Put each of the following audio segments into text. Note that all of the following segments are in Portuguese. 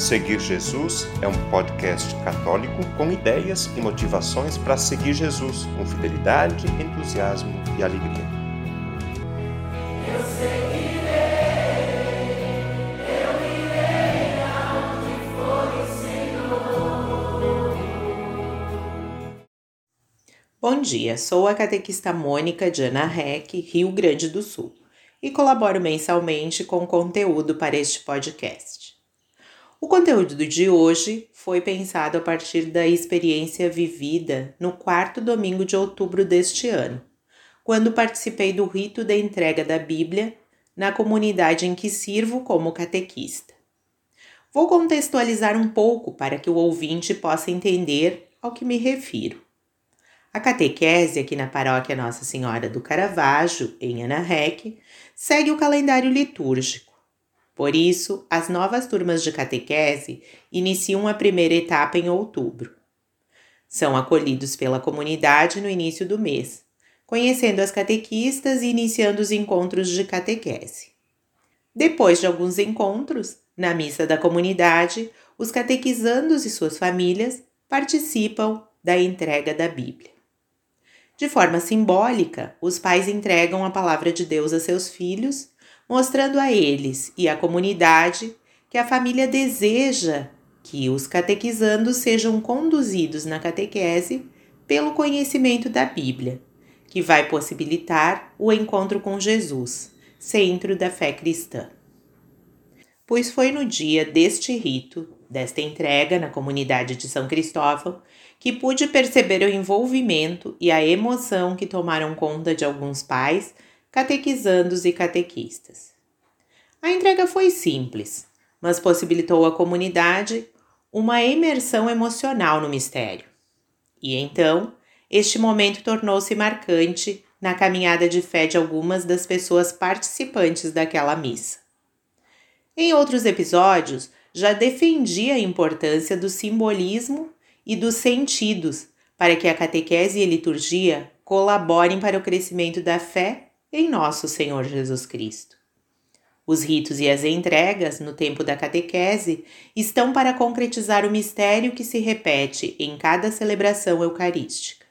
Seguir Jesus é um podcast católico com ideias e motivações para seguir Jesus com fidelidade, entusiasmo e alegria. Eu seguirei, eu irei for o Senhor. Bom dia, sou a catequista Mônica de Ana Rec, Rio Grande do Sul, e colaboro mensalmente com conteúdo para este podcast. O conteúdo de hoje foi pensado a partir da experiência vivida no quarto domingo de outubro deste ano, quando participei do rito da entrega da Bíblia na comunidade em que sirvo como catequista. Vou contextualizar um pouco para que o ouvinte possa entender ao que me refiro. A catequese aqui na paróquia Nossa Senhora do Caravaggio, em Anarrec, segue o calendário litúrgico por isso, as novas turmas de catequese iniciam a primeira etapa em outubro. São acolhidos pela comunidade no início do mês, conhecendo as catequistas e iniciando os encontros de catequese. Depois de alguns encontros, na missa da comunidade, os catequizandos e suas famílias participam da entrega da Bíblia. De forma simbólica, os pais entregam a palavra de Deus a seus filhos mostrando a eles e à comunidade que a família deseja que os catequizandos sejam conduzidos na catequese pelo conhecimento da Bíblia, que vai possibilitar o encontro com Jesus, centro da fé cristã. Pois foi no dia deste rito, desta entrega na comunidade de São Cristóvão, que pude perceber o envolvimento e a emoção que tomaram conta de alguns pais catequizandos e catequistas. A entrega foi simples, mas possibilitou à comunidade uma imersão emocional no mistério. E então, este momento tornou-se marcante na caminhada de fé de algumas das pessoas participantes daquela missa. Em outros episódios, já defendi a importância do simbolismo e dos sentidos para que a catequese e a liturgia colaborem para o crescimento da fé em nosso Senhor Jesus Cristo. Os ritos e as entregas no tempo da catequese estão para concretizar o mistério que se repete em cada celebração eucarística.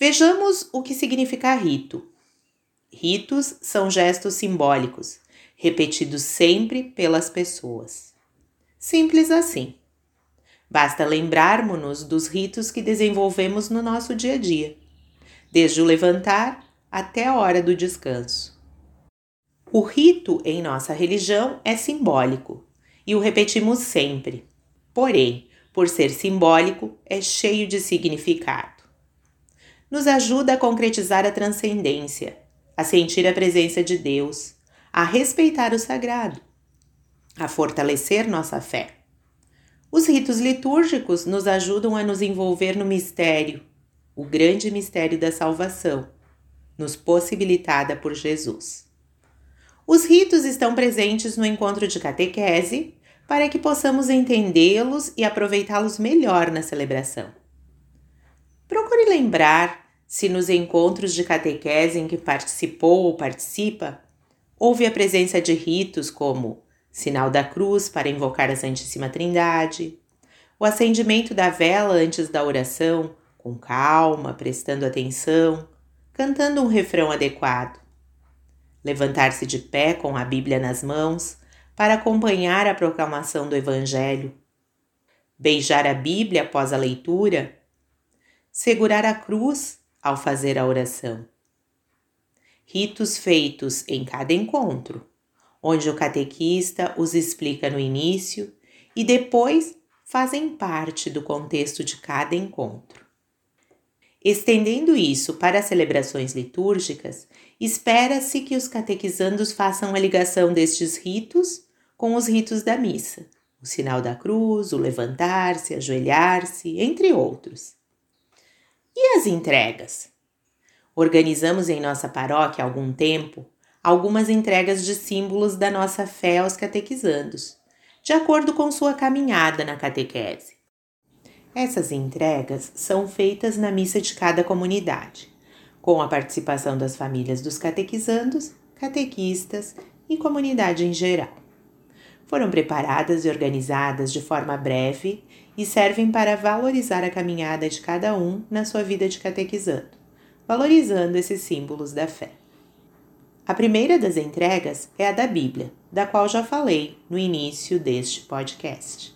Vejamos o que significa rito. Ritos são gestos simbólicos, repetidos sempre pelas pessoas. Simples assim. Basta lembrarmos-nos dos ritos que desenvolvemos no nosso dia a dia, desde o levantar até a hora do descanso. O rito em nossa religião é simbólico e o repetimos sempre. Porém, por ser simbólico, é cheio de significado. Nos ajuda a concretizar a transcendência, a sentir a presença de Deus, a respeitar o sagrado, a fortalecer nossa fé. Os ritos litúrgicos nos ajudam a nos envolver no mistério, o grande mistério da salvação nos possibilitada por Jesus. Os ritos estão presentes no encontro de catequese para que possamos entendê-los e aproveitá-los melhor na celebração. Procure lembrar se nos encontros de catequese em que participou ou participa, houve a presença de ritos como sinal da cruz para invocar a Santíssima Trindade, o acendimento da vela antes da oração, com calma, prestando atenção, cantando um refrão adequado. Levantar-se de pé com a Bíblia nas mãos para acompanhar a proclamação do Evangelho. Beijar a Bíblia após a leitura. Segurar a cruz ao fazer a oração. Ritos feitos em cada encontro, onde o catequista os explica no início e depois fazem parte do contexto de cada encontro. Estendendo isso para celebrações litúrgicas, espera-se que os catequizandos façam a ligação destes ritos com os ritos da missa, o sinal da cruz, o levantar-se, ajoelhar-se, entre outros. E as entregas? Organizamos em nossa paróquia há algum tempo algumas entregas de símbolos da nossa fé aos catequizandos, de acordo com sua caminhada na catequese. Essas entregas são feitas na missa de cada comunidade, com a participação das famílias dos catequizandos, catequistas e comunidade em geral. Foram preparadas e organizadas de forma breve e servem para valorizar a caminhada de cada um na sua vida de catequizando, valorizando esses símbolos da fé. A primeira das entregas é a da Bíblia, da qual já falei no início deste podcast.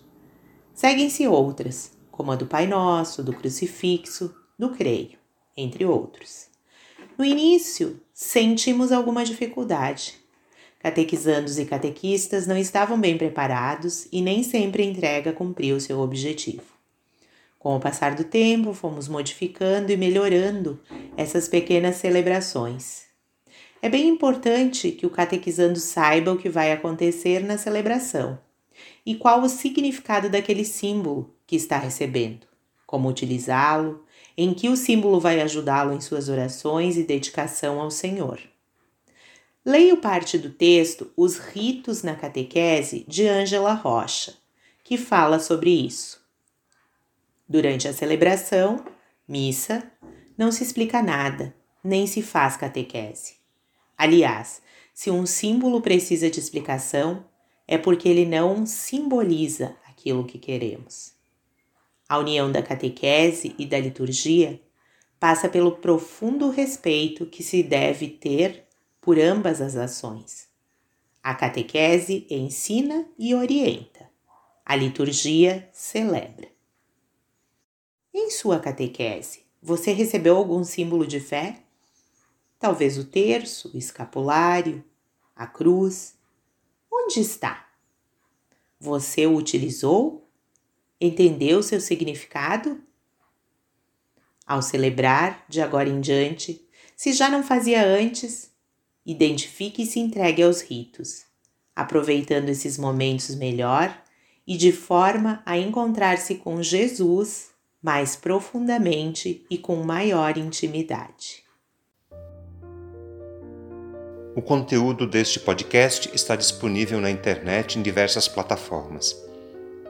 Seguem-se outras, como a do Pai Nosso, do Crucifixo, do Creio, entre outros. No início, sentimos alguma dificuldade. Catequizandos e catequistas não estavam bem preparados e nem sempre a entrega cumpriu seu objetivo. Com o passar do tempo, fomos modificando e melhorando essas pequenas celebrações. É bem importante que o catequizando saiba o que vai acontecer na celebração e qual o significado daquele símbolo que está recebendo, como utilizá-lo, em que o símbolo vai ajudá-lo em suas orações e dedicação ao Senhor. Leio parte do texto Os Ritos na Catequese de Ângela Rocha, que fala sobre isso. Durante a celebração, missa, não se explica nada, nem se faz catequese. Aliás, se um símbolo precisa de explicação, é porque ele não simboliza aquilo que queremos. A união da catequese e da liturgia passa pelo profundo respeito que se deve ter por ambas as ações. A catequese ensina e orienta, a liturgia celebra. Em sua catequese, você recebeu algum símbolo de fé? Talvez o terço, o escapulário, a cruz. Onde está? Você o utilizou Entendeu seu significado? Ao celebrar, de agora em diante, se já não fazia antes, identifique e se entregue aos ritos, aproveitando esses momentos melhor e de forma a encontrar-se com Jesus mais profundamente e com maior intimidade. O conteúdo deste podcast está disponível na internet em diversas plataformas.